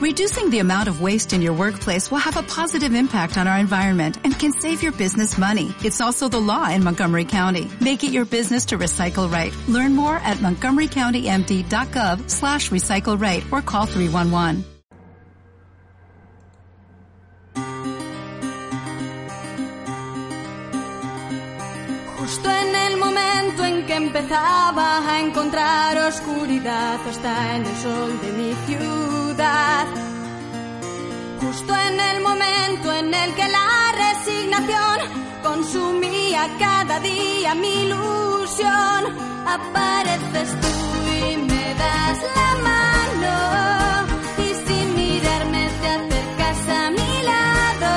Reducing the amount of waste in your workplace will have a positive impact on our environment and can save your business money. It's also the law in Montgomery County. Make it your business to recycle right. Learn more at montgomerycountymd.gov slash recycle right or call 311. Justo en el momento en que empezaba a encontrar oscuridad hasta en el sol de mi ciudad. Justo en el momento en el que la resignación consumía cada día mi ilusión, apareces tú y me das la mano y sin mirarme te acercas a mi lado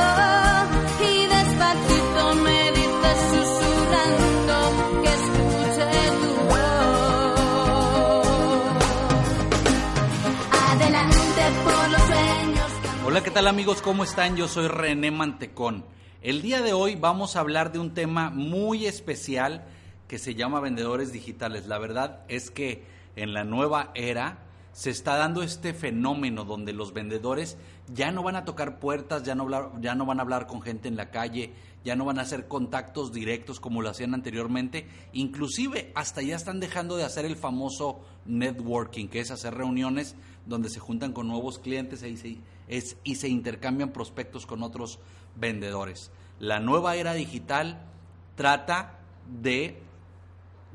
y despacito me dices susurrando que escuche tu voz. Adelante por los sueños. Hola, ¿qué tal amigos? ¿Cómo están? Yo soy René Mantecón. El día de hoy vamos a hablar de un tema muy especial que se llama vendedores digitales. La verdad es que en la nueva era se está dando este fenómeno donde los vendedores ya no van a tocar puertas, ya no, van a hablar con gente en la calle, ya no van a hacer contactos directos como lo hacían anteriormente, inclusive hasta ya están dejando de hacer el famoso networking, que es hacer reuniones donde se juntan con nuevos clientes es- y se intercambian prospectos con otros vendedores. La nueva era digital trata de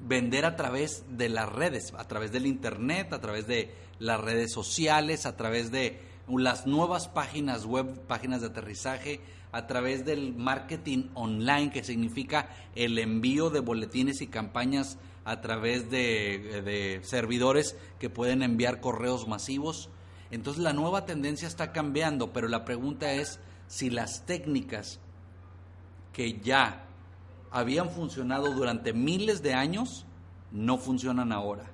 vender a través de las redes, a través del internet, a través de las redes sociales, a través de las nuevas páginas web, páginas de aterrizaje, a través del marketing online, que significa el envío de boletines y campañas a través de, servidores que pueden enviar correos masivos. Entonces la nueva tendencia está cambiando, pero la pregunta es si las técnicas que ya habían funcionado durante miles de años no funcionan ahora.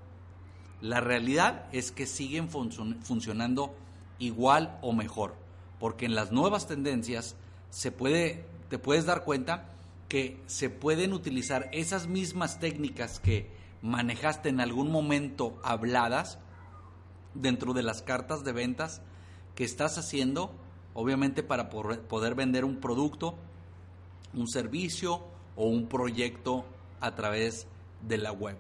La realidad es que siguen funcio- funcionando igual o mejor, porque en las nuevas tendencias se puede, te puedes dar cuenta que se pueden utilizar esas mismas técnicas que manejaste en algún momento habladas dentro de las cartas de ventas que estás haciendo, obviamente para poder vender un producto, un servicio o un proyecto a través de la web.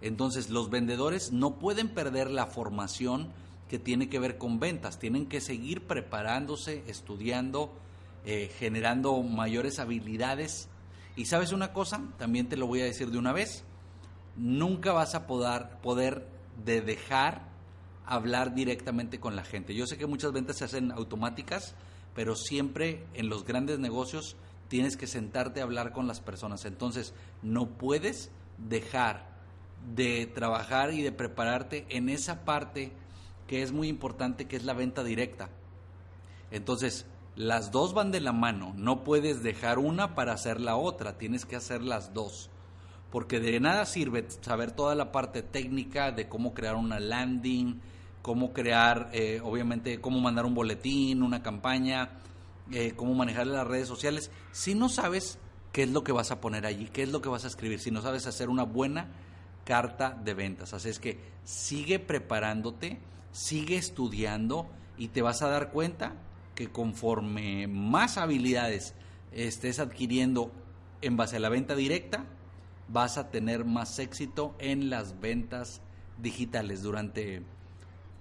Entonces los vendedores no pueden perder la formación que tiene que ver con ventas, tienen que seguir preparándose, estudiando, eh, generando mayores habilidades. Y sabes una cosa, también te lo voy a decir de una vez, nunca vas a poder, poder de dejar hablar directamente con la gente. Yo sé que muchas ventas se hacen automáticas, pero siempre en los grandes negocios tienes que sentarte a hablar con las personas. Entonces, no puedes dejar de trabajar y de prepararte en esa parte que es muy importante, que es la venta directa. Entonces, las dos van de la mano, no puedes dejar una para hacer la otra, tienes que hacer las dos. Porque de nada sirve saber toda la parte técnica de cómo crear una landing, cómo crear, eh, obviamente, cómo mandar un boletín, una campaña, eh, cómo manejar las redes sociales, si no sabes qué es lo que vas a poner allí, qué es lo que vas a escribir, si no sabes hacer una buena carta de ventas. Así es que sigue preparándote, sigue estudiando y te vas a dar cuenta que conforme más habilidades estés adquiriendo en base a la venta directa, vas a tener más éxito en las ventas digitales. Durante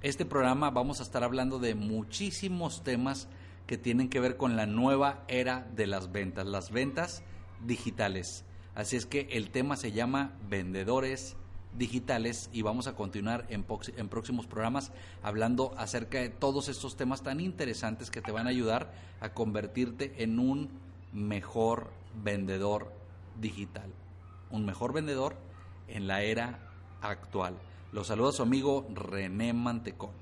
este programa vamos a estar hablando de muchísimos temas que tienen que ver con la nueva era de las ventas, las ventas digitales. Así es que el tema se llama vendedores digitales y vamos a continuar en, próximos programas hablando acerca de todos estos temas tan interesantes que te van a ayudar a convertirte en un mejor vendedor digital. Un mejor vendedor en la era actual. Los saluda su amigo René Mantecón.